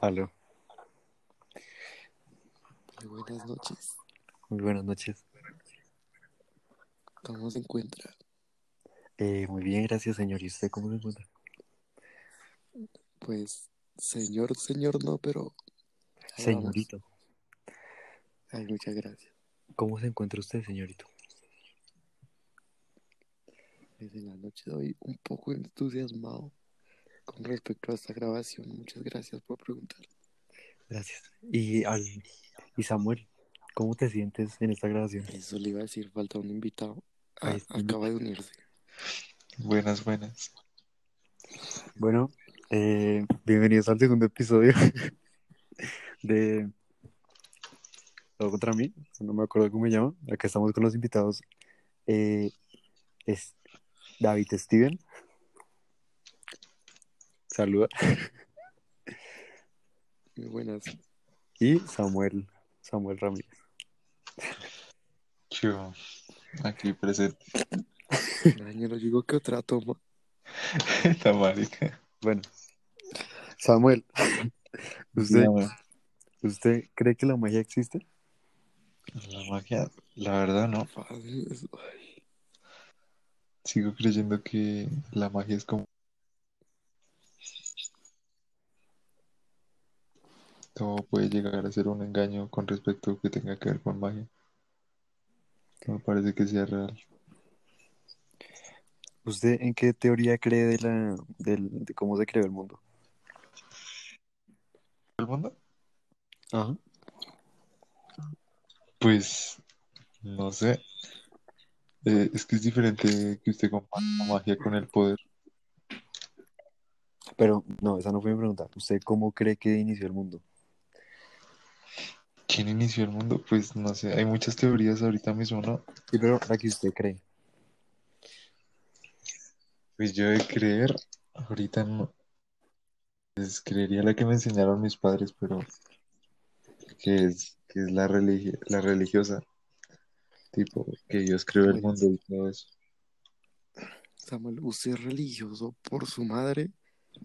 Aló, Muy buenas noches. muy buenas noches. ¿Cómo se encuentra? Eh, muy bien, gracias, señor. ¿Y usted cómo se encuentra? Pues, señor, señor, no, pero. Señorito, Ay, muchas gracias. ¿cómo se encuentra usted, señorito? Pues en la noche de hoy un poco entusiasmado con respecto a esta grabación. Muchas gracias por preguntar. Gracias. Y, al, y Samuel, ¿cómo te sientes en esta grabación? Eso le iba a decir, falta un invitado. Ah, acaba de unirse. Buenas, buenas. Bueno, eh, bienvenidos al segundo episodio de Todo contra mí, no me acuerdo cómo se llama. Acá estamos con los invitados. Eh, es David Steven. Saluda. Muy buenas. Y Samuel, Samuel Ramírez. Yo, aquí presente. Año no digo que otra toma. Esta marica. Bueno, Samuel, ¿usted, Dígame. ¿usted cree que la magia existe? La magia, la verdad no. Sigo creyendo que la magia es como... Todo puede llegar a ser un engaño con respecto a que tenga que ver con magia. No me parece que sea real. ¿Usted en qué teoría cree de la del, de cómo se creó el mundo? ¿El mundo? Ajá. Pues, no sé. Eh, es que es diferente que usted compare la magia con el poder. Pero no, esa no fue mi pregunta. ¿Usted cómo cree que inició el mundo? ¿Quién inició el mundo? Pues no sé, hay muchas teorías ahorita mismo, ¿no? Pero la que usted cree. Pues yo de creer, ahorita no. Pues creería la que me enseñaron mis padres, pero que es, que es la religi- la religiosa. Tipo, que Dios creó el Pues- mundo y todo eso. Samuel, ¿usted es religioso por su madre?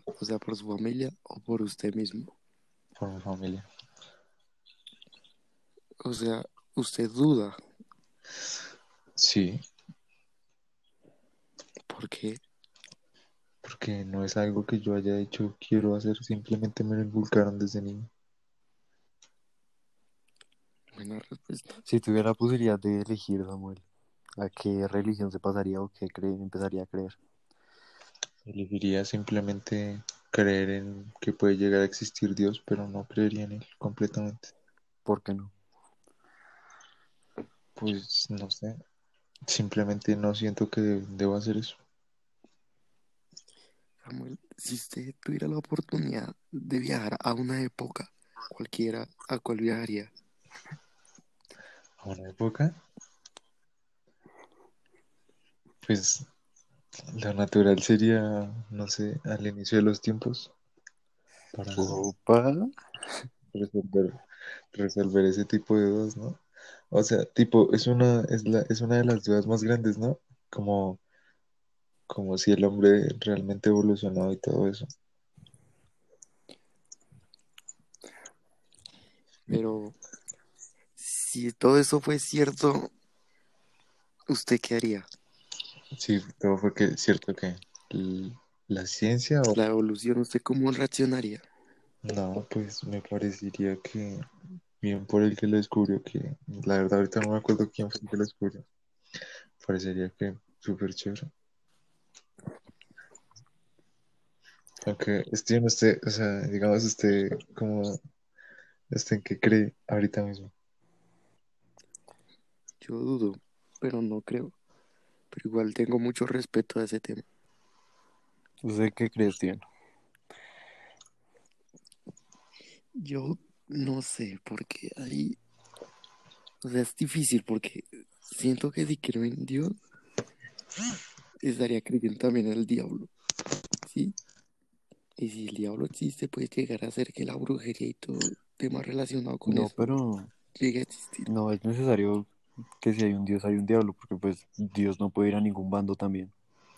O sea, por su familia o por usted mismo. Por mi familia. O sea, usted duda. Sí, ¿Por qué? porque no es algo que yo haya dicho quiero hacer, simplemente me lo inculcaron desde niño. Buena respuesta. Si tuviera la posibilidad de elegir, Samuel, ¿a qué religión se pasaría o qué cree, empezaría a creer? Elegiría simplemente creer en que puede llegar a existir Dios, pero no creería en él completamente. ¿Por qué no? Pues no sé, simplemente no siento que debo hacer eso. Samuel, si usted tuviera la oportunidad de viajar a una época, cualquiera, ¿a cuál viajaría? A una época, pues lo natural sería, no sé, al inicio de los tiempos, para Opa. resolver, resolver ese tipo de dudas, ¿no? O sea, tipo, es una, es la, es una de las dudas más grandes, ¿no? Como, como si el hombre realmente evolucionó y todo eso. Pero si todo eso fue cierto, ¿usted qué haría? Sí, todo fue que, cierto que la ciencia o La evolución, ¿usted cómo reaccionaría? No, pues me parecería que bien por el que lo descubrió, que la verdad ahorita no me acuerdo quién fue el que lo descubrió. Parecería que súper chévere. Aunque estoy en usted, o sea, digamos usted como, este en qué cree ahorita mismo. Yo dudo, pero no creo. Pero igual tengo mucho respeto a ese tema. ¿Usted qué cree, Steven? Yo no sé, porque ahí, o sea, es difícil porque siento que si creo en Dios, estaría creyendo también en el diablo, ¿sí? Y si el diablo existe, puede llegar a ser que la brujería y todo tema relacionado con No, eso pero llegue a existir. no es necesario que si hay un Dios hay un diablo, porque pues Dios no puede ir a ningún bando también.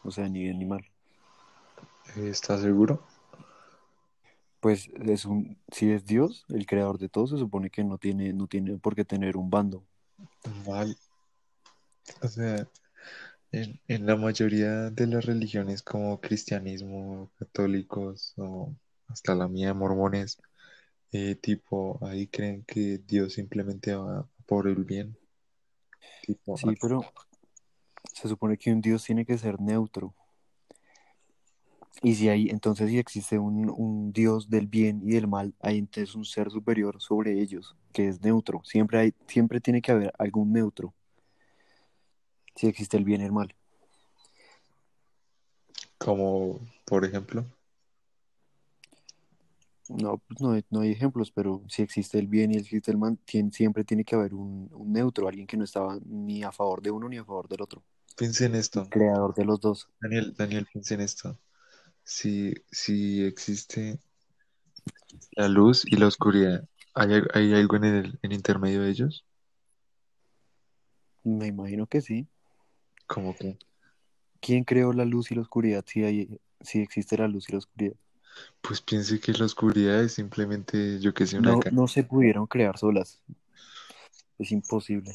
O sea, ni bien ni mal. ¿Está seguro? Pues es un, si es Dios, el creador de todo, se supone que no tiene, no tiene por qué tener un bando. Mal. O sea, en, en la mayoría de las religiones como cristianismo, católicos o hasta la mía, mormones, eh, tipo, ahí creen que Dios simplemente va por el bien. Tipo, Sí, pero se supone que un Dios tiene que ser neutro. Y si hay, entonces si existe un, un Dios del bien y del mal, hay entonces un ser superior sobre ellos, que es neutro. Siempre hay, siempre tiene que haber algún neutro. Si existe el bien y el mal. como, por ejemplo, No, pues no hay, no hay ejemplos, pero si existe el bien y existe el mal, tien- siempre tiene que haber un, un neutro, alguien que no estaba ni a favor de uno ni a favor del otro. piensa en esto. Creador de los dos. Daniel, Daniel, piensa en esto. Si, si existe la luz y la oscuridad, ¿hay, hay algo en el en intermedio de ellos? Me imagino que sí. Como que, ¿Quién creó la luz y la oscuridad si hay, si existe la luz y la oscuridad? pues piense que la oscuridad es simplemente, yo que sé, una No, no se pudieron crear solas. Es imposible.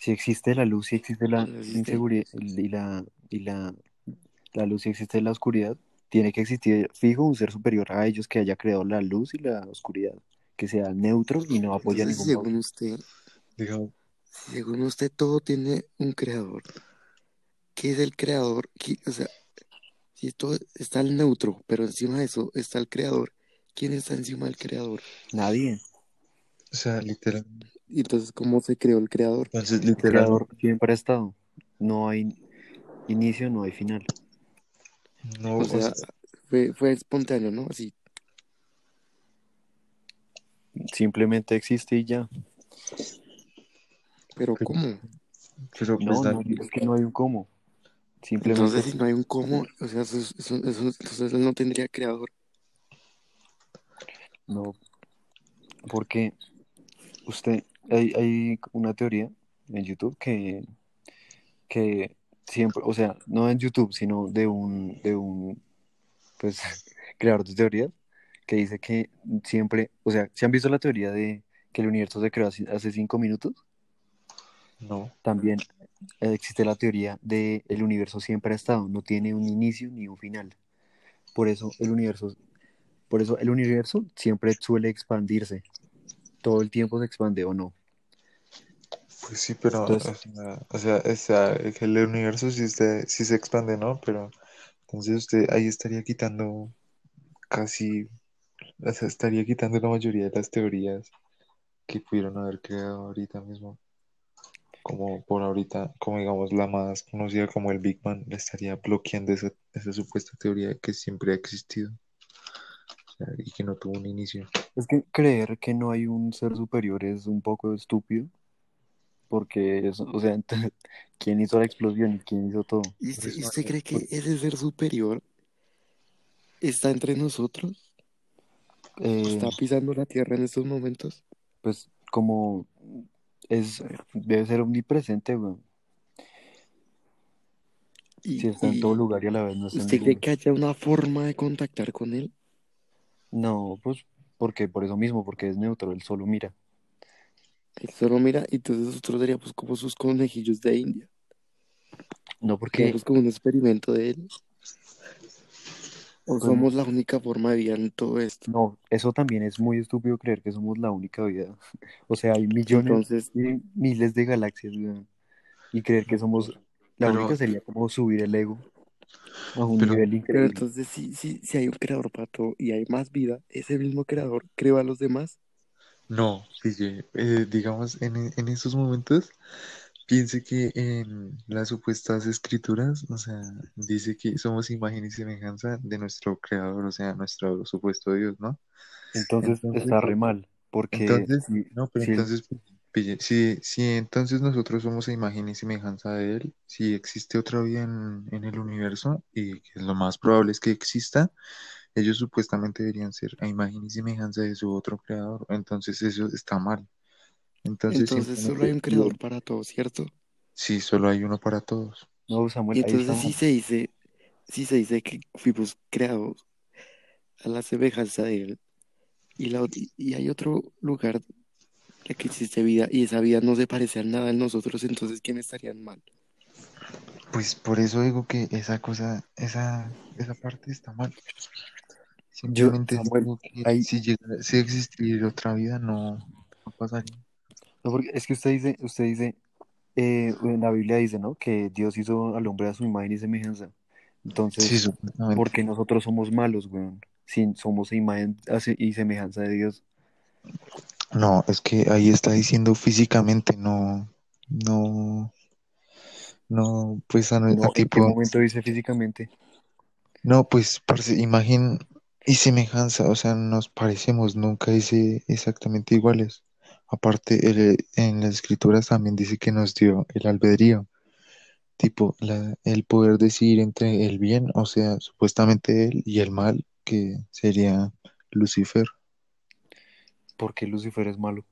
Si existe la luz, si existe la existe. inseguridad y la, y la, la luz, si existe la oscuridad, tiene que existir fijo un ser superior a ellos que haya creado la luz y la oscuridad, que sea neutro y no apoya a Entonces, ningún según usted, según usted todo tiene un creador. ¿Qué es el creador? ¿Qué- o sea, si todo está el neutro, pero encima de eso está el creador. ¿Quién está encima del creador? Nadie. o sea, literal, Y entonces, ¿cómo se creó el creador? entonces El creador siempre ha estado. No hay inicio, no hay final. No, O sea, fue, fue espontáneo, ¿no? Así. Simplemente existe y ya. Pero ¿cómo? pero pues No, no, Daniel, es que no hay un cómo. Simplemente Entonces, si no hay un cómo, o sea, eso, eso- eso- entonces él no tendría creador. no. Porque usted, hay, hay una teoría en YouTube que, que siempre, o sea, no en YouTube, sino de un, de un, pues, creador de teorías, que dice que siempre, o sea, ¿se han visto la teoría de que el universo se creó hace cinco minutos? no, También existe la teoría de el universo siempre ha estado, no tiene un inicio ni un final. Por eso el universo, por eso el universo siempre suele expandirse. Todo el tiempo se expande o no. Pues sí, pero, Entonces- o sea, o sea, el universo sí, está- sí se expande, ¿no? Pero entonces usted ahí estaría quitando casi, o sea, estaría quitando la mayoría de las teorías que pudieron haber creado ahorita mismo. Como por ahorita, como digamos la más conocida como el Big Bang, le estaría bloqueando esa, esa supuesta teoría que siempre ha existido y que no tuvo un inicio. Es que creer que no hay un ser superior es un poco estúpido. Porque, o sea, entonces, ¿quién hizo la explosión y quién hizo todo? ¿Y usted, eso, y usted cree que ese ser superior está entre nosotros? Eh, ¿Está pisando la tierra en estos momentos? pues como es, debe ser omnipresente, weón. ¿Y, Si está en todo lugar y a la vez no está en usted cree que haya una forma de contactar con él? No, pues porque por eso mismo, porque es neutro, él solo mira. Él solo mira, y entonces nosotros seríamos como sus conejillos de India. No porque Quedamos como un experimento de él. ¿O Pues- somos la única forma de vida en todo esto? no, eso también es muy estúpido creer que somos la única vida. O sea, hay millones Entonces, y miles de galaxias. Y creer que somos la Pero- única sería como subir el ego a un Pero- nivel pero increíble. entonces si, si, si hay un creador para todo y hay más vida, ese mismo creador creó a los demás. No, pille, eh, digamos, en, en esos momentos, piense que en las supuestas escrituras, o sea, dice que somos imagen y semejanza de nuestro creador, o sea, nuestro supuesto Dios, ¿no? Entonces, Entonces- está re mal, porque Entonces, si- no, pero si entonces, pille, si, si entonces nosotros somos imagen y semejanza de Él, si existe otra vida en, en el universo, y que lo más probable es que exista, ellos supuestamente deberían ser a imagen y semejanza de su otro creador, entonces eso está mal. Entonces, Entonces solo hay un creador para todo, ¿cierto? Sí, solo hay uno para todos. no, Samuel, Y entonces si se dice, si se dice que fuimos creados a la semejanza de él. Y, la, y hay otro lugar en el que existe vida y esa vida no se parece a nada en nosotros, entonces ¿quién estarían mal? Pues por eso digo que esa cosa, esa, esa parte está mal. Yo, Samuel, ahí, si si existiera otra vida, no, no pasaría. no, porque es que usted dice, usted dice, eh, en la Biblia dice, ¿no? Que Dios hizo al hombre a su imagen y semejanza. Entonces, supuestamente. ¿por qué nosotros somos malos, weón? Si somos imagen y semejanza de Dios. No, es que ahí está diciendo físicamente, no, no, no, pues a, a No, ¿en qué tipo, momento dice físicamente? no, pues parce, imagen y semejanza, o sea, nos parecemos, nunca dice exactamente iguales. Aparte, el- en las escrituras también dice que nos dio el albedrío, tipo, la, el poder decidir entre el bien, o sea, supuestamente él, y el mal, que sería Lucifer, ¿Por qué Lucifer es malo?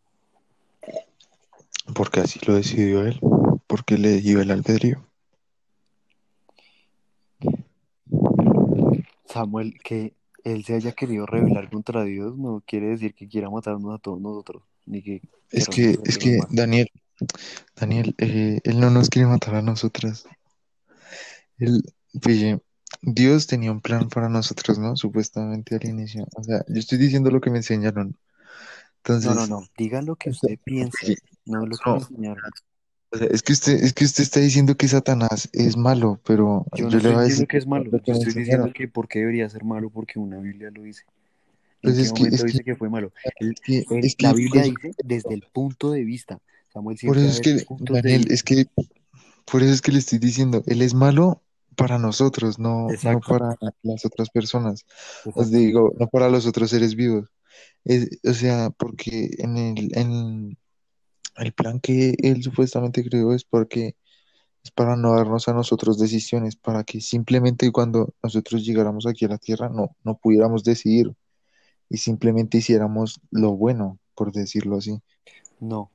porque así lo decidió él, porque le dio el albedrío. Samuel, que él se haya querido rebelar contra Dios no quiere decir que quiera matarnos a todos nosotros, ni que Es que, es que, más. Daniel, Daniel, eh, él no nos quiere matar a nosotras. Él, pille, Dios tenía un plan para nosotros, ¿no? Supuestamente al inicio. O sea, yo estoy diciendo lo que me enseñaron. No, no, Entonces, no, diga lo que usted piensa, no lo que no, enseñaron. O sea, es que usted, es que usted está diciendo que Satanás es malo, pero Yo no yo le voy a decir que es malo, lo que yo estoy enseñaron. diciendo que por qué debería ser malo porque una Biblia lo dice. ¿En Pues qué es que, momento que, dice que fue malo? El- que, el- es que, la Biblia pues, dice desde el punto de vista. Samuel por eso es que, Daniel, es que, por eso es que le estoy diciendo, él es malo para nosotros, no, no para las otras personas. Os exacto. digo, no para los otros seres vivos. Es- o sea, porque en el, en el plan que él supuestamente creó es porque es para no darnos a nosotros decisiones, para que simplemente cuando nosotros llegáramos aquí a la tierra no, no pudiéramos decidir y simplemente hiciéramos lo bueno, por decirlo así. No,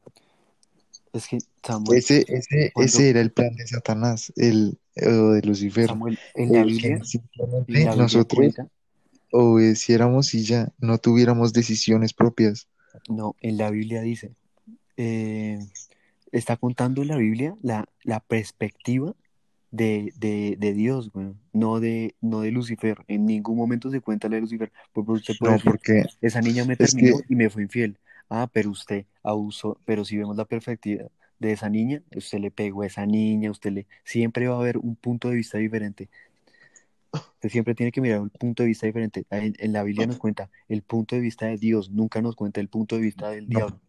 es que Samuel, Ese, ese, cuando ese era el plan de Satanás, el, o de Lucifer, Samuel en la Biblia, en simplemente la nosotros cuenta, obedeciéramos y ya no tuviéramos decisiones propias. no, en la Biblia dice, eh, está contando la Biblia la, la perspectiva de, de, de Dios, güey, no de, no de Lucifer. En ningún momento se cuenta la de Lucifer. Porque usted puede No, decir, porque esa niña me terminó que y me fue infiel. Ah, pero usted abusó, pero si vemos la perspectiva de esa niña, usted le pegó a esa niña, usted le, siempre va a haber un punto de vista diferente. Usted siempre tiene que mirar un punto de vista diferente. En, en la Biblia nos cuenta el punto de vista de Dios, nunca nos cuenta el punto de vista del no, diablo.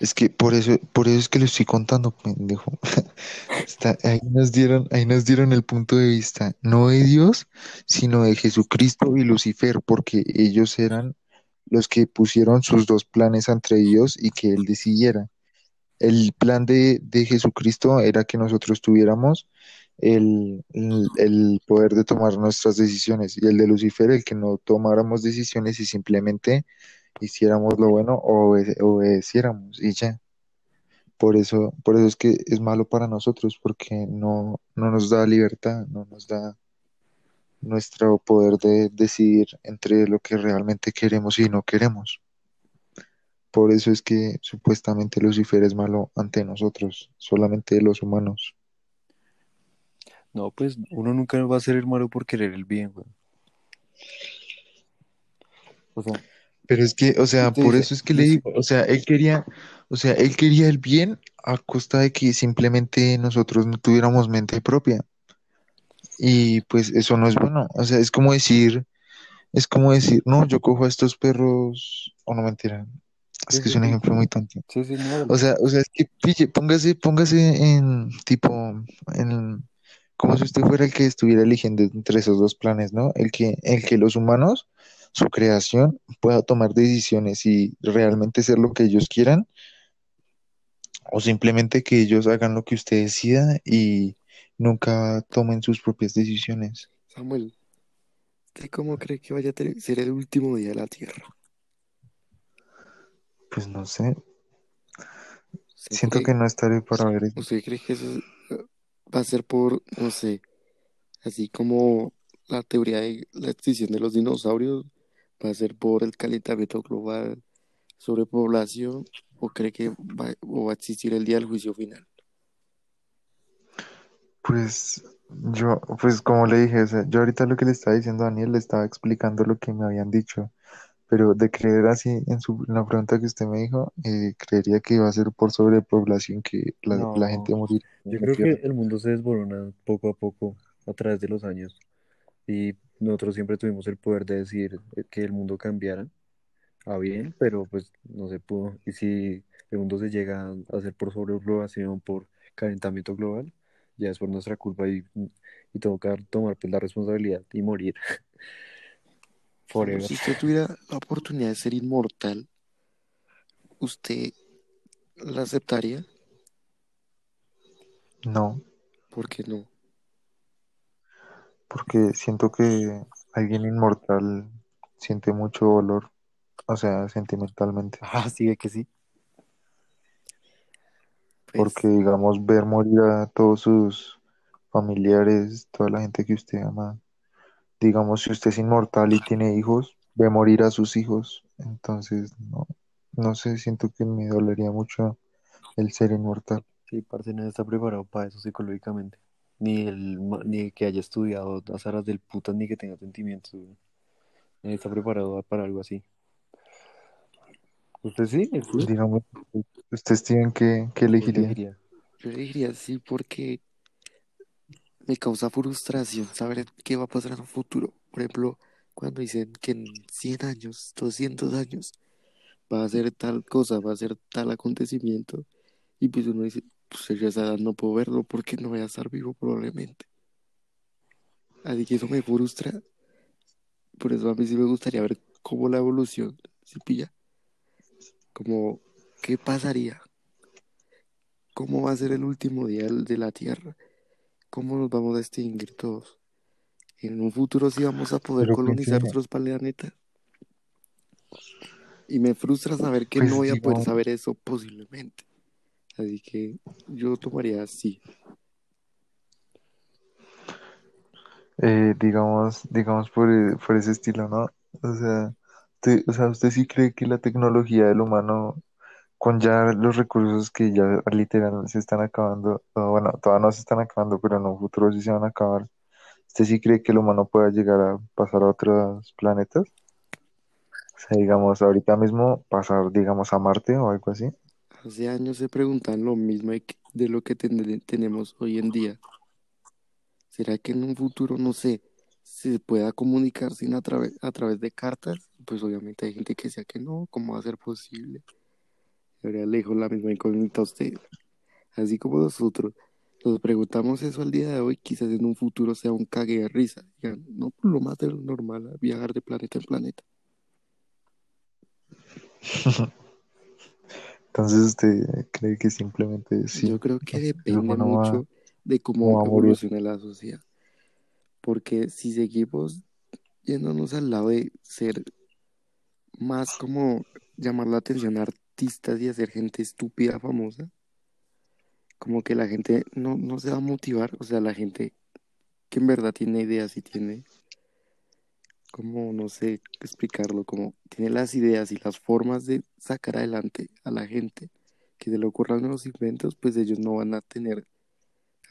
Es que por eso, por eso es que lo estoy contando, pendejo. Está, ahí nos dieron, ahí nos dieron el punto de vista, no de Dios, sino de Jesucristo y Lucifer, porque ellos eran los que pusieron sus dos planes entre Dios y que él decidiera. El plan de, de Jesucristo era que nosotros tuviéramos el, el, el poder de tomar nuestras decisiones y el de Lucifer el que no tomáramos decisiones y simplemente hiciéramos lo bueno o obede- obedeciéramos y ya. Por eso, por eso es que es malo para nosotros, porque no, no nos da libertad, no nos da nuestro poder de decidir entre lo que realmente queremos y no queremos. Por eso es que supuestamente Lucifer es malo ante nosotros, solamente los humanos. No, pues uno nunca va a ser el malo por querer el bien. O sea, Pero es que, o sea, por dice, eso es que le digo, o sea, él quería, o sea, él quería el bien a costa de que simplemente nosotros no tuviéramos mente propia. Y pues eso no es bueno. O sea, es como decir, es como decir, no, yo cojo a estos perros, o no mentira, es sí, que es un ejemplo muy tonto. sí, sí, no, O sea, o sea, es que pille, póngase, póngase en tipo, en, como si usted fuera el que estuviera eligiendo entre esos dos planes, ¿no? El que, el que los humanos, su creación, pueda tomar decisiones y realmente ser lo que ellos quieran, o simplemente que ellos hagan lo que usted decida y nunca tomen sus propias decisiones. Samuel, ¿usted cómo cree que vaya a ser el último día de la Tierra? Pues no sé, ¿Usted siento cree, que no estaré para ver eso. usted cree que eso eh, va a ser por, no sé, así como la teoría de la extinción de los dinosaurios? Va a ser por el calentamiento global, sobrepoblación, o cree que va, o va a existir el día del juicio final? Pues yo, pues como le dije, o sea, yo ahorita lo que le estaba diciendo a Daniel, le estaba explicando lo que me habían dicho, pero de creer así en, su, en la pregunta que usted me dijo, eh, creería que iba a ser por sobrepoblación que la, la gente No, morirá yo creo que el mundo se desborona poco a poco a través de los años y nosotros siempre tuvimos el poder de decir que el mundo cambiara a bien, pero pues no se pudo. Y si el mundo se llega a hacer por sobrepoblación, por calentamiento global, ya es por nuestra culpa y, y toca tomar pues la responsabilidad y morir forever. si usted tuviera la oportunidad de ser inmortal, ¿usted la aceptaría? No, ¿Por qué no? Porque siento que alguien inmortal siente mucho dolor, o sea, sentimentalmente. Ah, sí, que sí. Porque, Pues, digamos, ver morir a todos sus familiares, toda la gente que usted ama, digamos, si usted es inmortal y tiene hijos, ve morir a sus hijos. Entonces, no, no sé, siento que me dolería mucho el ser inmortal. Sí, parce, no está preparado para eso psicológicamente. Ni el ma- ni que haya estudiado las aras del putas, ni que tenga sentimientos. güey. Nadie está preparado para algo así. ¿Usted sí? ¿Sí? Digamos, usted, Steven, ¿qué, qué ¿Qué elegiría? elegiría? yo le diría sí porque me causa frustración saber qué va a pasar en un futuro. Por ejemplo, cuando dicen que en 100 años, 200 años, va a ser tal cosa, va a ser tal acontecimiento, y pues uno dice, pues yo a esa edad no puedo verlo porque no voy a estar vivo probablemente. Así que eso me frustra. Por eso a mí sí me gustaría ver cómo la evolución, si pilla, como qué pasaría, cómo va a ser el último día de la Tierra, cómo nos vamos a extinguir todos. En un futuro sí vamos a poder Pero colonizar otros planetas. Y me frustra saber que no pues voy a poder saber eso posiblemente. Así que yo tomaría sí. eh, digamos, digamos por, e- por ese estilo, ¿no? O sea, usted, o sea, ¿usted sí cree que la tecnología del humano con ya los recursos que ya literal se están acabando, bueno, todavía no se están acabando, pero en un futuro sí se van a acabar. ¿Usted sí cree que el humano pueda llegar a pasar a otros planetas? O sea, digamos, ahorita mismo pasar, digamos, a Marte o algo así. Hace años se preguntan lo mismo de lo que ten- tenemos hoy en día. ¿Será que en un futuro, no sé, se pueda comunicar sin a a través de cartas? Pues obviamente hay gente que decía que no, ¿cómo va a ser posible? Ahora le dejo la misma incógnita a usted. Así como nosotros nos preguntamos eso al día de hoy, quizás en un futuro sea un cague de risa. Digan, no, pues lo más de lo normal, viajar de planeta en planeta. Entonces, ¿usted cree que simplemente sí, Yo creo que depende mucho de cómo evolucione la sociedad. Porque si seguimos yéndonos al lado de ser más como llamar la atención a artistas y hacer gente estúpida famosa, como que la gente no, no se va a motivar, o sea, la gente que en verdad tiene ideas y tiene, como no sé explicarlo, como tiene las ideas y las formas de sacar adelante a la gente, que se le ocurran los inventos, pues ellos no van a tener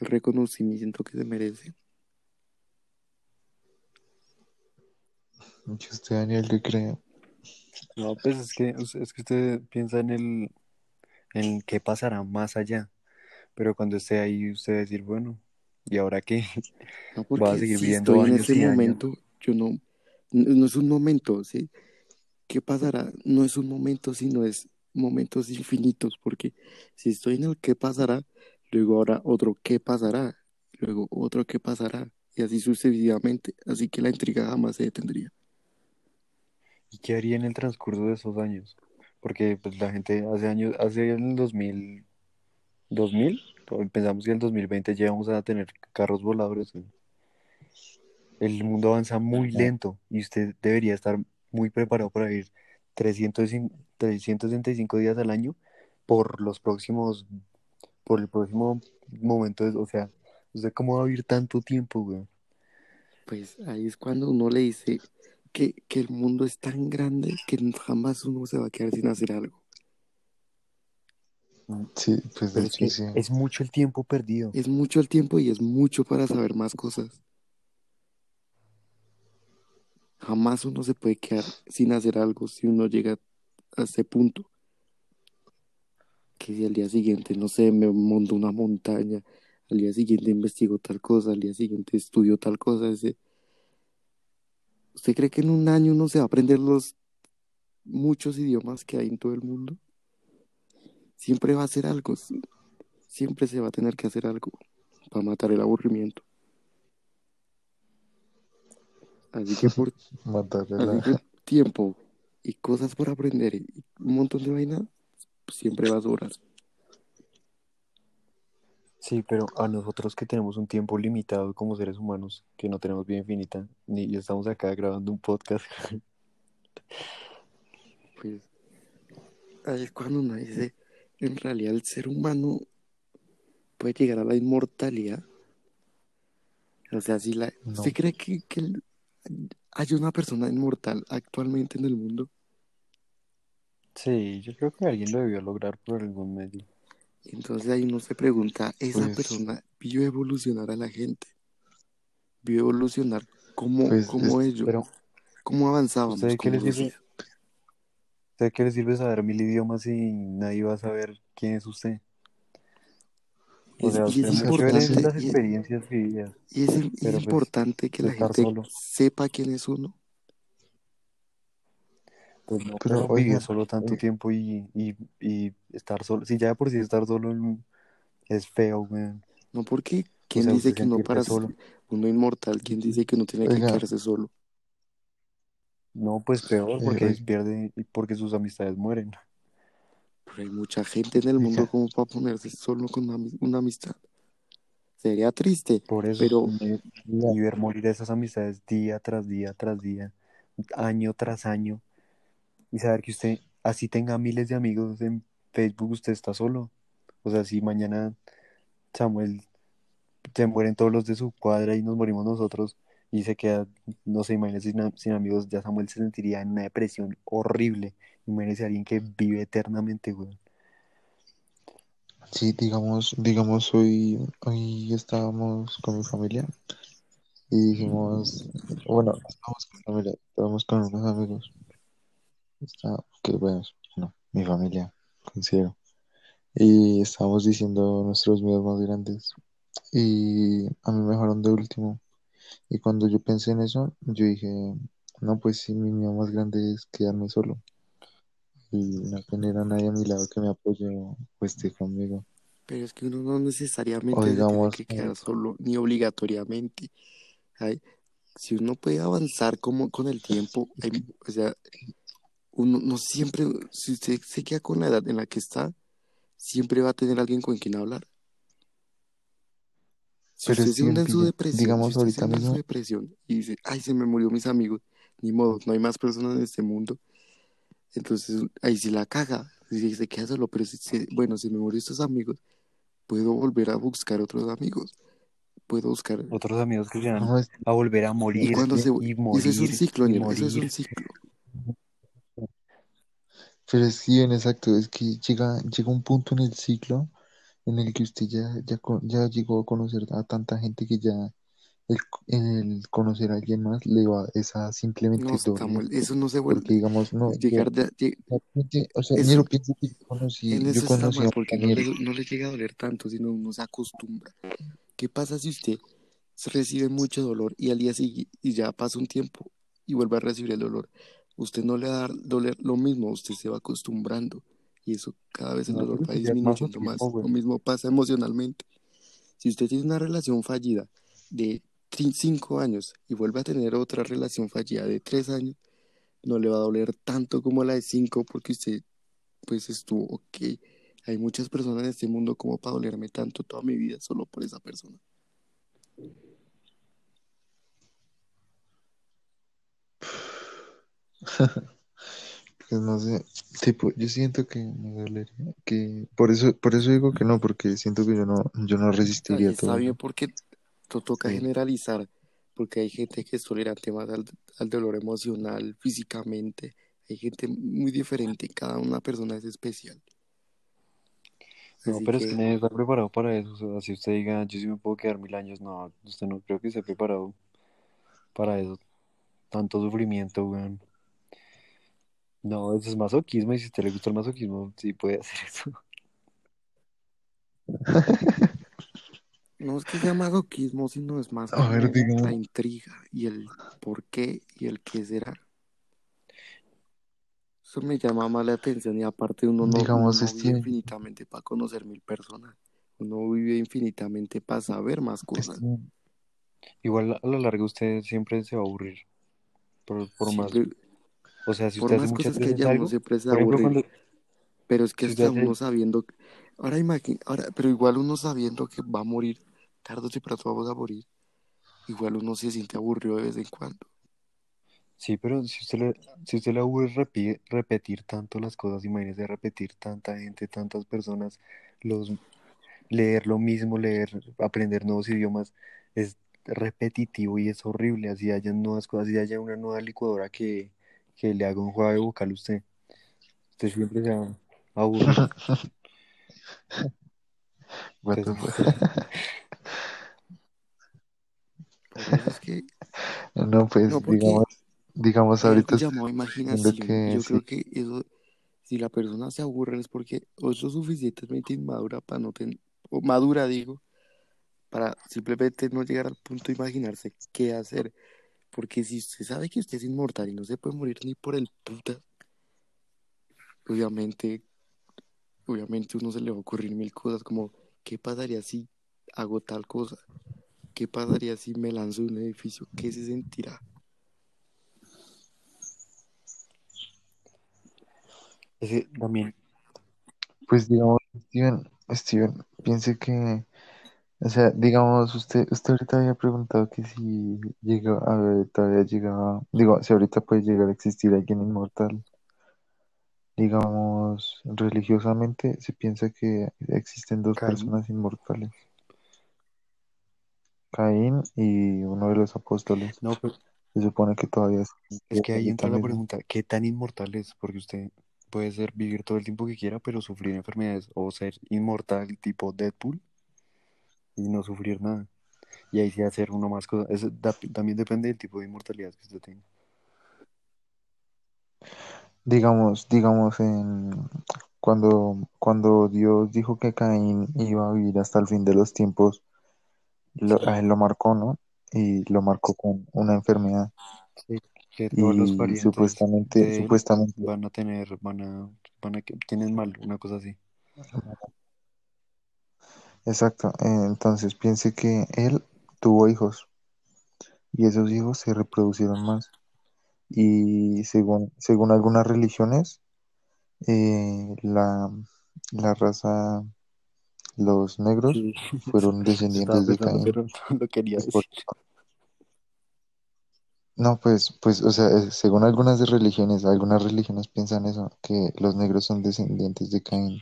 el reconocimiento que se merecen. ¿Y usted, Daniel, qué cree? No, pues es que, es que usted piensa en el, en qué pasará más allá. Pero cuando esté ahí, usted va a decir, bueno, ¿y ahora qué? No, Va a porque seguir si viviendo estoy en años ese y años. momento, yo no, no es un momento, ¿sí? ¿Qué pasará? No es un momento, sino es momentos infinitos, porque si estoy en el qué pasará, luego ahora otro qué pasará, luego otro qué pasará, y así sucesivamente, así que la intriga jamás se detendría. ¿Y qué haría en el transcurso de esos años? Porque pues la gente hace años, hace el 2000, 2000, pues, pensamos que en el 2020 ya vamos a tener carros voladores. El mundo avanza muy lento y usted debería estar muy preparado para ir 300, y- 365 días al año por los próximos, por el próximo momento. de- o sea, ¿usted cómo va a vivir tanto tiempo, güey? Pues ahí es cuando uno le dice, que, que el mundo es tan grande que jamás uno se va a quedar sin hacer algo. Sí, pues de es hecho que sí. es mucho el tiempo perdido. Es mucho el tiempo y es mucho para saber más cosas. Jamás uno se puede quedar sin hacer algo si uno llega a ese punto. Que si al día siguiente, no sé, me monto una montaña, al día siguiente investigo tal cosa, al día siguiente estudio tal cosa. ¿Usted cree que en un año uno se va a aprender los muchos idiomas que hay en todo el mundo? Siempre va a hacer algo, siempre se va a tener que hacer algo para matar el aburrimiento. Así que por Así que tiempo y cosas por aprender y un montón de vainas siempre va a sobrar. Sí, pero a nosotros que tenemos un tiempo limitado como seres humanos, que no tenemos vida infinita, ni estamos acá grabando un podcast. Pues ahí es cuando uno dice, en realidad el ser humano puede llegar a la inmortalidad. O sea, si la, No. ¿usted cree que, que el- hay una persona inmortal actualmente en el mundo? Sí, yo creo que alguien lo debió lograr por algún medio. Entonces ahí uno se pregunta, ¿esa Pues- persona vio evolucionar a la gente? ¿Vio evolucionar cómo, Pues, cómo es- ellos? Pero, ¿Cómo avanzábamos ¿usted qué como les qué le sirve saber mil idiomas si nadie va a saber quién es usted? O Es- sea, y es muy chévere importante, las y es- experiencias vividas, Y es, y es Pero, pues, importante que la gente solo. sepa quién es uno. Pues no, Pero, pero oiga, solo tanto oiga. tiempo y, y, y estar solo. Si ya por sí estar solo en- es feo, weón. No porque O quién sea, dice que uno sentirse para solo. uno inmortal, quién dice que uno tiene que quedarse solo. No, pues peor, Eh, porque oiga. pierde y porque sus amistades mueren. Pero hay mucha gente en el mundo como para ponerse solo con una, ami- una amistad. Sería triste, Por eso, pero y, ver morir esas amistades día tras día tras día, año tras año, y saber que usted, así tenga miles de amigos en Facebook, usted está solo. O sea, si mañana Samuel se mueren todos los de su cuadra y nos morimos nosotros y se queda, no sé, imagínese sin, sin amigos, ya Samuel se sentiría en una depresión horrible. Imagínese a alguien que vive eternamente, güey. Sí, digamos, digamos, hoy, hoy estábamos con mi familia y dijimos, bueno, no estábamos con mi familia, estábamos con unos amigos. Está, que bueno, no, mi familia, considero. Y estábamos diciendo nuestros miedos más grandes. Y a mí me dejaron de último. Y cuando yo pensé en eso, yo dije, no, pues sí, mi miedo más grande es quedarme solo. Y no tener a nadie a mi lado que me apoye o esté conmigo. pero es que uno no necesariamente O se tiene que quedar solo, ni obligatoriamente. Si uno puede avanzar como con el tiempo, hay- o sea, uno no siempre, si usted se queda con la edad en la que está, siempre va a tener alguien con quien hablar. Si Pero usted se hunde en su depresión, digamos, si usted se ahorita hunde en su mismo, depresión y dice, ay, se me murió mis amigos, ni modo, no hay más personas en este mundo, entonces ahí sí la caga, si se queda solo, pero si se- bueno, si me murió estos amigos, puedo volver a buscar otros amigos, puedo buscar, Otros amigos que se van no es, a volver a y morir cuando se, y y eso es un morir ciclo, y eso es un morir. ciclo, pero es que bien exacto, es que llega, llega un punto en el ciclo en el que usted ya, ya, ya llegó a conocer a tanta gente que ya el, el conocer a alguien más le va esa simplemente no. Samuel, eso no se Porque vuelve, digamos, no, llegar de, realmente, o sea, eso, pienso que yo conocí, en yo eso conocí mal, porque no le, no le llega a doler tanto, sino uno se acostumbra. ¿Qué pasa si usted recibe mucho dolor y al día siguiente y ya pasa un tiempo y vuelve a recibir el dolor? Usted no le va a dar doler lo mismo, usted se va acostumbrando y eso cada vez el No, ya es disminuyendo más. Lo mismo pasa emocionalmente. Si usted tiene una relación fallida de 5 años y vuelve a tener otra relación fallida de 3 años, no le va a doler tanto como la de 5 porque usted pues estuvo ok. Hay muchas personas en este mundo como para dolerme tanto toda mi vida solo por esa persona. pues no sé, tipo, yo siento que me dolería, que por eso, por eso digo que no, porque siento que yo no, yo no Está, resistiría está todo bien eso. porque to- toca Sí. generalizar, porque hay gente que es tolerante más al, al dolor emocional, físicamente. Hay gente muy diferente, cada una persona es especial. No, Así pero es que que nadie está preparado para eso. O sea, si usted diga, yo sí me puedo quedar mil años, no, usted no creo que esté preparado para eso. Tanto sufrimiento, weón. No, eso es masoquismo y si a usted le gusta el masoquismo, sí puede hacer eso. no es que sea masoquismo, sino es más A como ver, la intriga y el por qué y el qué será. Eso me llama más la atención y aparte uno no, digamos, vive infinitamente para conocer mil personas. Uno vive infinitamente para saber más cosas. Igual a la larga usted siempre se va a aburrir. Por, por más, Siempre, o sea, si por usted más cosas que uno algo, siempre se va por a ejemplo, aburrir. cuando, Pero es que si usted hasta hace, uno sabiendo, ahora imagina, ahora, pero igual uno sabiendo que va a morir, tarde o temprano vamos a morir, igual uno se siente aburrido de vez en cuando. sí, pero si usted le, si usted le aburre repetir tanto las cosas, imagínese repetir tanta gente, tantas personas, los, leer lo mismo, leer, aprender nuevos idiomas, es repetitivo y es horrible, así haya nuevas cosas, así haya una nueva licuadora que, que le haga un juego vocal a usted, usted siempre se va a Entonces. Por eso es que, No, pues, no, digamos, digamos, ahorita llamado imaginación. que Yo sí, creo que eso, si la persona se aburre es porque o es lo suficientemente inmadura para no tener, o madura digo, para simplemente no llegar al punto de imaginarse qué hacer. Porque si usted sabe que usted es inmortal y no se puede morir ni por el puta, obviamente, obviamente uno se le va a ocurrir mil cosas como, ¿qué pasaría si hago tal cosa? ¿Qué pasaría si me lanzo de un edificio? ¿Qué se sentirá? ese también, pues, digamos, Steven, Steven, piense que, o sea, digamos, usted, usted ahorita había preguntado que si llega, a ver, todavía llegaba, digo, si ahorita puede llegar a existir alguien inmortal. Digamos, religiosamente se piensa que existen dos Caín, personas inmortales, Caín y uno de los apóstoles. no, pero Se supone que todavía es que ahí entra la pregunta, ¿qué tan inmortal es? Porque usted puede ser, vivir todo el tiempo que quiera, pero sufrir enfermedades, o ser inmortal tipo Deadpool y no sufrir nada. Y ahí sí hacer uno más cosas. Eso da- también depende del tipo de inmortalidad que usted tenga. Digamos, digamos, en, cuando, cuando Dios dijo que Caín iba a vivir hasta el fin de los tiempos, lo- a él lo marcó, ¿no? Y lo marcó con una enfermedad. sí, que todos los Y parientes supuestamente, supuestamente, van a tener, van a, van a que tienen mal, una cosa así. Exacto. eh, Entonces piense que él tuvo hijos y esos hijos se reproducieron más. Y según, según algunas religiones, eh, la, la raza, los negros, Sí, fueron descendientes de Caín. pero no lo quería Es por- decir. No, pues, pues, o sea, según algunas de religiones, algunas religiones piensan eso, que los negros son descendientes de Caín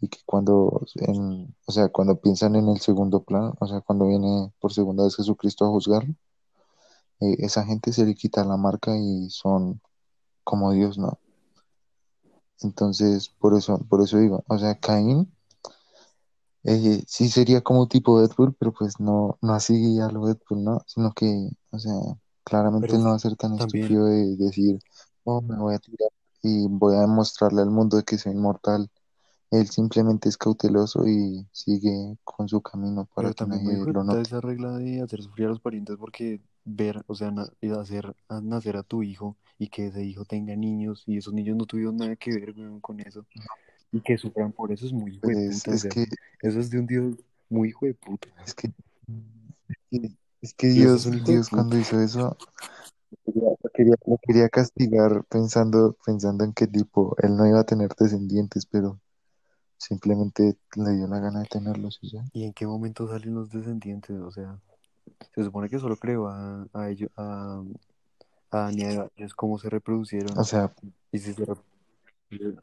y que cuando, en, o sea, cuando piensan en el segundo plano, o sea, cuando viene por segunda vez Jesucristo a juzgarlo, eh, esa gente se le quita la marca y son como Dios, ¿no? Entonces, por eso, por eso digo, o sea, Caín eh, sí sería como tipo Deadpool, pero pues no, no así a lo Deadpool, ¿no? Sino que, o sea, claramente Pero no va a ser tan también, estúpido de decir, oh, me voy a tirar y voy a demostrarle al mundo de que soy inmortal. Él simplemente es cauteloso y sigue con su camino para pero que también muy nadie lo puta note. esa regla de hacer sufrir a los parientes porque ver, o sea, na- hacer a nacer a tu hijo y que ese hijo tenga niños y esos niños no tuvieron nada que ver, con eso. Y que sufran por eso es muy Pues puta, o es sea, que, eso es de un Dios muy hijo de puta. es que, es que eso es Dios, Dios cuando hizo eso, lo quería, lo quería castigar pensando, pensando en que tipo, él no iba a tener descendientes, pero simplemente le dio la gana de tenerlos y ya. ¿Y en qué momento salen los descendientes? O sea, se supone que solo creó a, a ellos, a, a Adán y a Eva, ellos cómo se reproducieron. O sea, Y si se rep-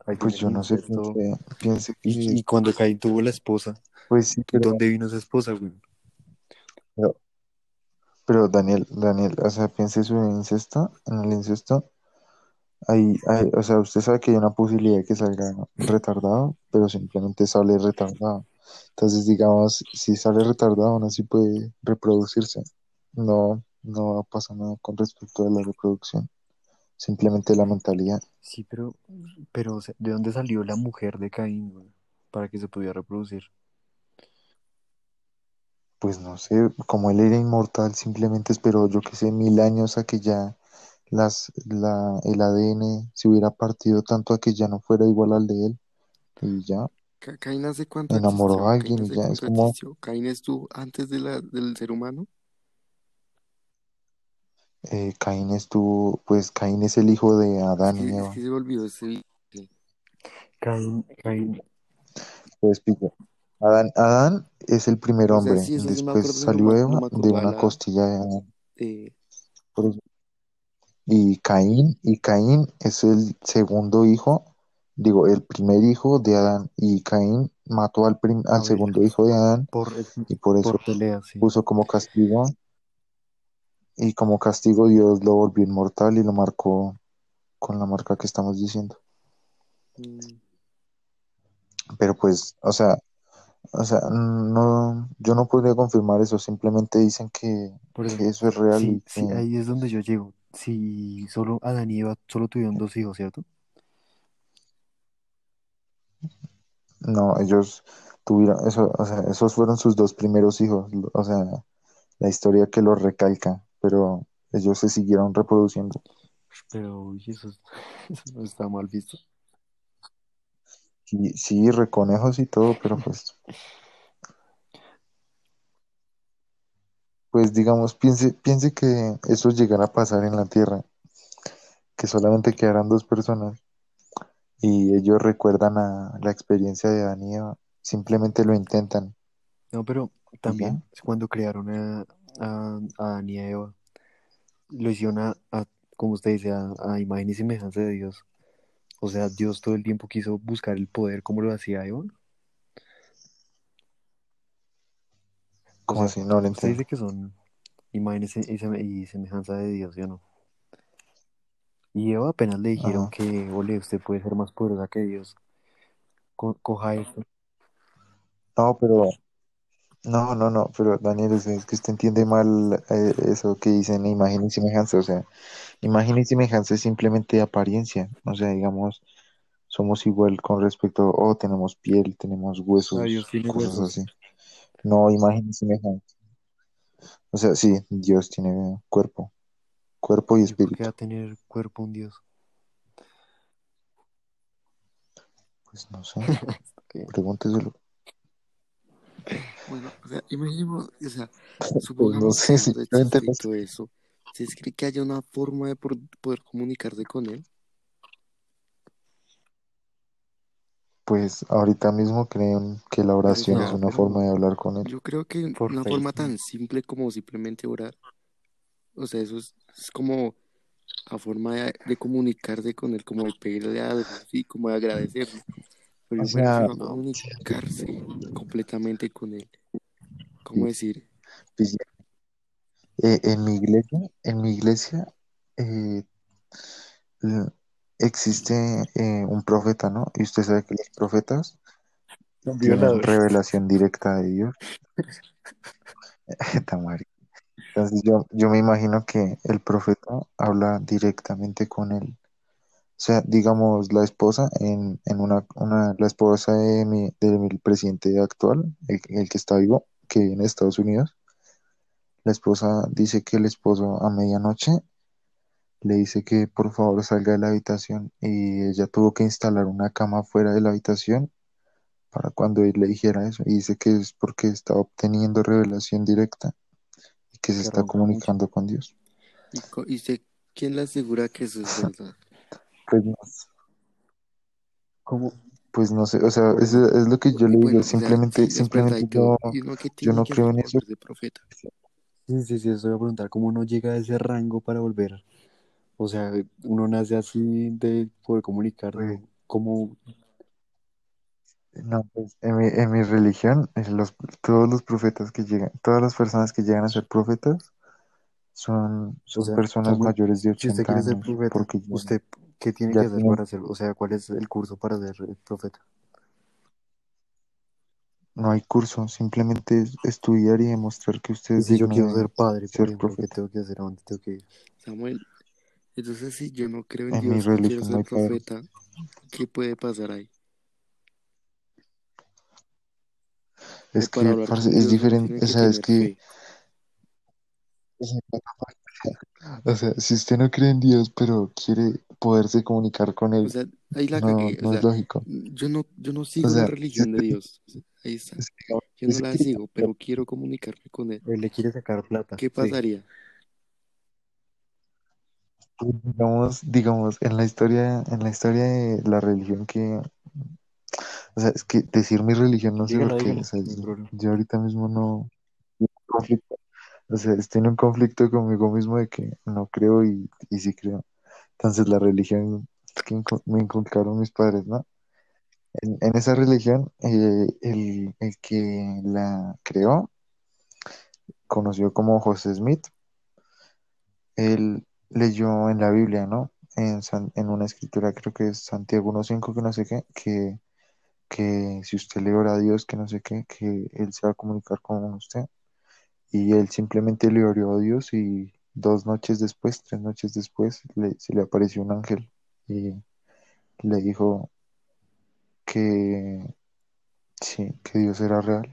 ahí pues yo no sé, incesto. piense, piense que, Y, y cuando Caín tuvo la esposa, pues sí, pero, ¿dónde vino esa esposa, güey? pero, Pero Daniel, Daniel, o sea, piense en incesto, en el incesto, hay, hay, o sea, usted sabe que hay una posibilidad de que salga retardado, pero simplemente sale retardado. Entonces, digamos, si sale retardado, aún así puede reproducirse. No, no pasa nada con respecto a la reproducción, simplemente la mentalidad. Sí, pero, pero, ¿de dónde salió la mujer de Caín, para que se pudiera reproducir? Pues no sé, como él era inmortal, simplemente esperó, yo que sé, mil años a que ya las, la, el ADN se hubiera partido tanto a que ya no fuera igual al de él. Y ya, Ca- ¿Caín hace cuánto enamoró a alguien y ya es como? ¿Caín estuvo antes de la, del ser humano? eh, Caín estuvo, pues Caín es el hijo de Adán y Eva. se olvidó ese... Caín, Caín, Pues explico. Adán, Adán es el primer O sea, hombre, sí, después salió Eva de una la... costilla de Adán. eh, Por eso- Y Caín, y Caín es el segundo hijo, digo, el primer hijo de Adán. Y Caín mató al, prim- al segundo hijo de Adán por, y por eso por pelea, sí. puso como castigo. Y como castigo Dios lo volvió inmortal y lo marcó con la marca que estamos diciendo. mm, Pero pues, o sea, o sea, no, yo no podría confirmar eso, simplemente dicen que, Por eso, que eso es real y sí, ahí es donde yo llego. Si solo Adán y Eva solo tuvieron dos hijos, ¿cierto? no, ellos tuvieron, eso, o sea, esos fueron sus dos primeros hijos, o sea, la historia que los recalca, pero ellos se siguieron reproduciendo. Pero, uy, eso, es- eso no está mal visto. Sí, sí, reconejos y todo, pero pues, pues digamos, piense, piense que eso llegara a pasar en la Tierra, que solamente quedaran dos personas y ellos recuerdan a la experiencia de Adán y Eva, simplemente lo intentan No, pero también cuando crearon a, a, a Adán y a Eva, lo hicieron a, a, como usted dice, a, a imagen y semejanza de Dios. O sea, Dios todo el tiempo quiso buscar el poder como lo hacía Eva. ¿Cómo sea, así? No lo usted entiendo. dice que son imagen y se- y seme- y semejanza de Dios, ¿sí o no? Y Eva apenas le dijeron Ajá. que, ole, usted puede ser más poderosa que Dios. Co- coja esto. No, pero, no, no, no, pero Daniel, es, es que usted entiende mal eh, eso que dicen imagen y semejanza, o sea, imagen y semejanza es simplemente apariencia, o sea, digamos, somos igual con respecto, oh, tenemos piel, tenemos O sea, Dios huesos, cosas huesos. así. No, imagen y semejanza. O sea, sí, Dios tiene cuerpo, cuerpo y ¿Y por qué va espíritu. a tener cuerpo un Dios? Pues no sé, pregúnteselo. Bueno, o sea, imaginemos, o sea, Pues no supongamos sé, no sé. todo eso. ¿Ustedes creen que haya una forma de por- poder comunicarse con él? Pues ahorita mismo creen que la oración es una forma de hablar con él. yo creo que por una forma tan simple como simplemente orar, o sea, eso es, es como a forma de, de comunicarse con él, como de pedirle algo, sí, como de agradecerle. Pero O sea, a No, comunicarse completamente con él. ¿Cómo decir? pues, eh, en mi iglesia, en mi iglesia eh, existe eh, un profeta, ¿no? Y usted sabe que los profetas son tienen revelación directa de Dios. Tamari. Entonces yo, yo me imagino que el profeta habla directamente con él. O sea, digamos, la esposa en, en una, una, la esposa de mi, de mi presidente actual, el, el que está vivo, que vive en Estados Unidos, la esposa dice que el esposo a medianoche le dice que por favor salga de la habitación y ella tuvo que instalar una cama fuera de la habitación para cuando él le dijera eso. Y dice que es porque está obteniendo revelación directa y que se está mucho. comunicando con Dios. ¿Y, co- y quién le asegura que eso es verdad? Pues no, ¿Cómo? pues no sé, o sea, es, eso. es lo que yo le digo, bueno, o sea, simplemente, simplemente yo, yo no creo en eso. profeta. Sí, sí, sí, eso voy a preguntar. ¿Cómo uno llega a ese rango para volver? O sea, uno nace así de poder comunicarse. Pues, o ¿Cómo? no, pues, en mi, en mi religión, eh, los, todos los profetas que llegan, todas las personas que llegan a ser profetas, son, O son sea, personas mayores de si usted 80 quiere ser años, profeta, porque ya, ¿usted qué tiene ya que hacer tienen- para hacerlo? O sea, ¿cuál es el curso para ser eh, profeta? no hay curso, simplemente es estudiar y demostrar que usted Y es si yo digno quiero de ser padre, por ser ejemplo, ¿qué profeta. tengo que hacer? ¿A dónde tengo que ir? Samuel, entonces si yo no creo en Dios quiero no ser profeta, ¿qué puede pasar ahí? Es para que, parce, es Dios diferente, o sea, es que, o sea, si usted no cree en Dios, pero quiere poderse comunicar con O Él, sea, ahí la no, cagué. O no es lógico. yo no, yo no sigo la sea, religión de Dios. Ahí está. Yo no la sigo, pero quiero comunicarme con él. Él le quiere sacar plata. ¿Qué Sí. Digamos, digamos, en la historia, en la historia de la religión que, o sea, es que decir mi religión no sé Dígala, por qué, o sea, yo, ahorita mismo no, conflicto, o sea, estoy en un conflicto conmigo mismo de que no creo y, y sí creo. Entonces la religión que me inculcaron mis padres, ¿no? En, en esa religión, eh, el, el que la creó, conocido como José Smith, él leyó en la Biblia, ¿no? En, San- en una escritura, creo que es Santiago 1.5, que no sé qué, que, que si usted le ora a Dios, que no sé qué, que Él se va a comunicar con usted. Y él simplemente le oró a Dios y dos noches después, tres noches después, le- se le apareció un ángel y le dijo que sí, que Dios era real.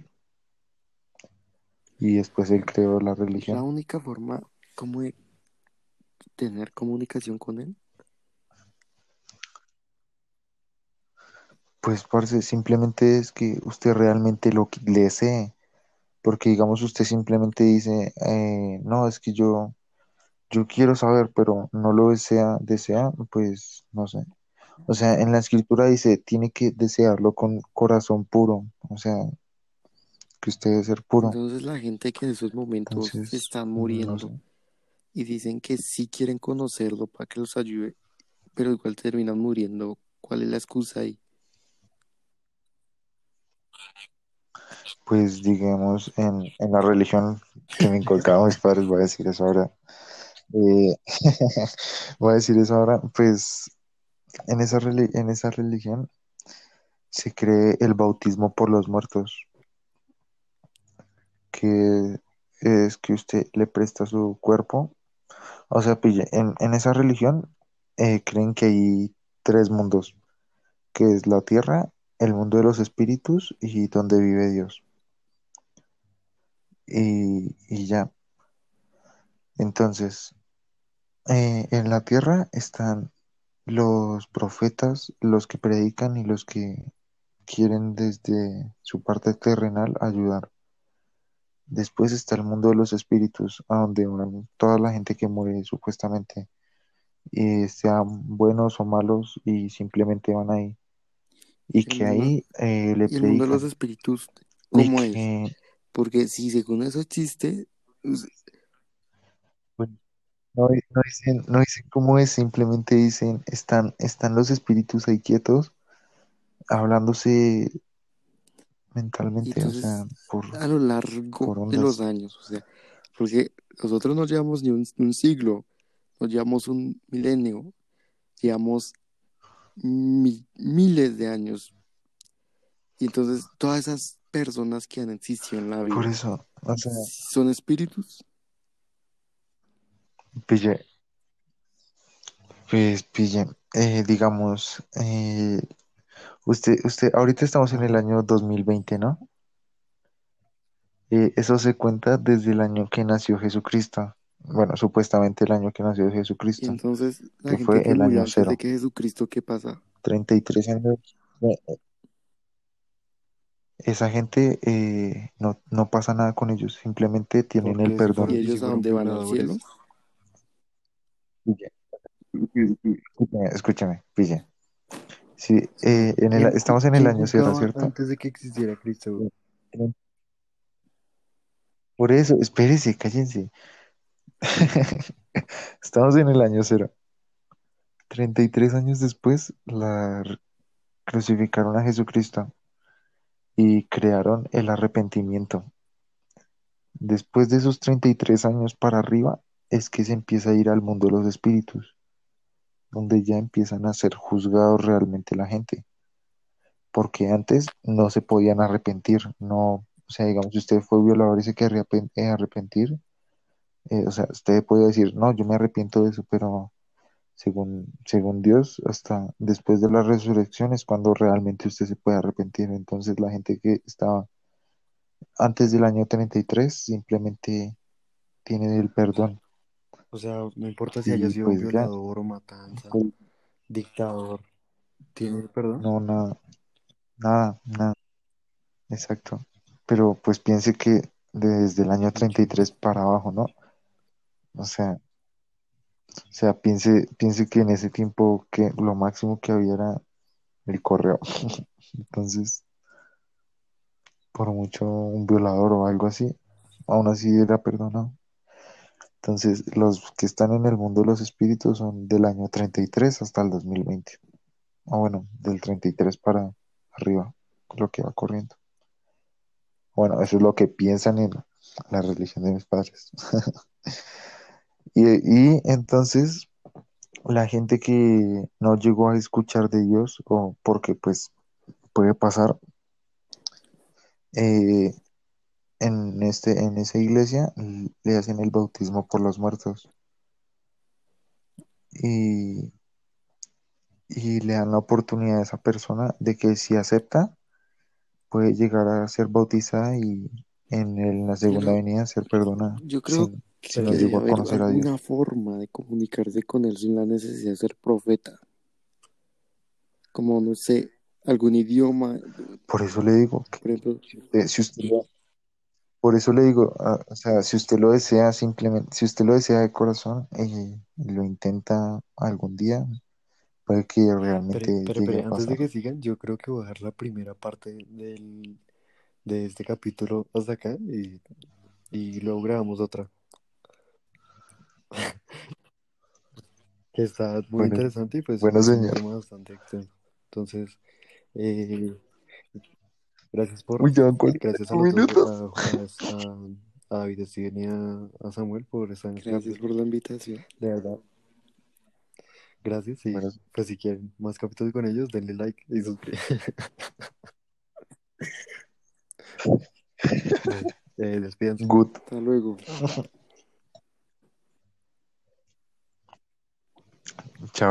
Y después él creó la Es la religión. única forma como de tener comunicación con él. Pues, parce, simplemente es que usted realmente lo que le desee. Porque, digamos, usted simplemente dice, eh, no, es que yo, yo quiero saber, pero no lo desea, desea, pues, no sé. O sea, en la escritura dice, tiene que desearlo con corazón puro. O sea, que usted debe ser puro. Entonces la gente que en esos momentos Entonces, está no muriendo sé. Y dicen que sí quieren conocerlo para que los ayude, pero igual terminan muriendo. ¿Cuál es la excusa ahí? Pues, digamos, en, en la religión que me inculcaban mis padres, voy a decir eso ahora. Eh, voy a decir eso ahora, pues, en esa, en esa religión se cree el bautismo por los muertos, que es que usted le presta su cuerpo. O sea, pille, en, en esa religión eh, creen que hay tres mundos, que es la tierra, el mundo de los espíritus y donde vive Dios. Y, y ya. Entonces, eh, en la tierra están los profetas, los que predican y los que quieren desde su parte terrenal ayudar. Después está el mundo de los espíritus, a donde van toda la gente que muere supuestamente, y sean buenos o malos, y simplemente van ahí. Y que mundo, ahí eh, le y el mundo de los espíritus, ¿cómo es? que, Porque si según eso existe, pues, no, di- no dicen, no dicen cómo es, simplemente dicen, están, están los espíritus ahí quietos, hablándose mentalmente, o sea, por, a lo largo por de los años, o sea, porque nosotros no llevamos ni un, un siglo, no llevamos un milenio, llevamos mi- miles de años. Y entonces todas esas personas que han existido en la Por vida eso, o sea, son espíritus. pille, pues pille, eh, digamos, eh, usted, usted, ahorita estamos en el año 2020, ¿no? Eh, eso se cuenta desde el año que nació Jesucristo. Bueno, supuestamente el año que nació Y Jesucristo, entonces la que gente fue que el año antes de cero. que Jesucristo, ¿qué pasa? 33 años. eh, Esa gente eh, no, no pasa nada con ellos, simplemente tienen el Porque si ¿Y fueron, perdón. y ellos a dónde van al cielo? Pille, Escúchame, escúchame, pille. Sí, eh, en el, ¿quién, ju- estamos en el año cero, ¿cierto? antes de que existiera Cristo? Por eso, espérese, cállense. Estamos en el año cero. 33 años después, la crucificaron a Jesucristo y crearon el arrepentimiento. Después de esos 33 años para arriba, es que se empieza a ir al mundo de los espíritus, donde ya empiezan a ser juzgados realmente la gente, porque antes no se podían arrepentir, no, o sea, digamos, si usted fue violador y se arrepen- eh, arrepentir, eh, o sea, usted puede decir, no, yo me arrepiento de eso, pero según, según Dios, hasta después de la resurrección es cuando realmente usted se puede arrepentir. Entonces la gente que estaba antes del año 33 simplemente tiene el perdón. O sea, no importa si haya sido pues ya, violador o matanza, pues, dictador, ¿tiene perdón? no, nada, nada, nada, exacto. Pero pues piense que desde el año 33 para abajo, ¿no? O sea, o sea, piense, piense que en ese tiempo que lo máximo que había era el correo. Entonces, por mucho un violador o algo así, aún así era perdonado. Entonces, los que están en el mundo de los espíritus son del año 33 hasta el 2020. O bueno, del 33 para arriba, lo que va corriendo. Bueno, eso es lo que piensan en la religión de mis padres. y, y entonces, la gente que no llegó a escuchar de Dios, o porque pues puede pasar, eh, en este, en esa iglesia le hacen el bautismo por los muertos. Y, y le dan la oportunidad a esa persona de que si acepta puede llegar a ser bautizada y en, el- en la segunda venida ser perdonada. yo creo si, si que no debe haber alguna forma de comunicarse con él sin la necesidad de ser profeta. Como, no sé, algún idioma, Por eso le digo que por ejemplo, eh, si usted lo- por eso le digo, ah, o sea, si usted lo desea simplemente, si usted lo desea de corazón eh, y lo intenta algún día, puede que realmente pero, llegue pero a antes de que sigan, yo creo que voy a dejar la primera parte del, de este capítulo hasta acá y, y luego grabamos otra, que está muy Bueno, interesante y pues bueno, señor. bastante. Entonces, eh, gracias por, Uy, ya van 40 gracias a los dos, minutos. a, a, a David, Steven y a, a Samuel por estar en este gracias por la invitación. De verdad, gracias y Bueno, pues si quieren más capítulos con ellos, denle like y suscríbanse. Eh, despídense. good. Hasta luego. Chao.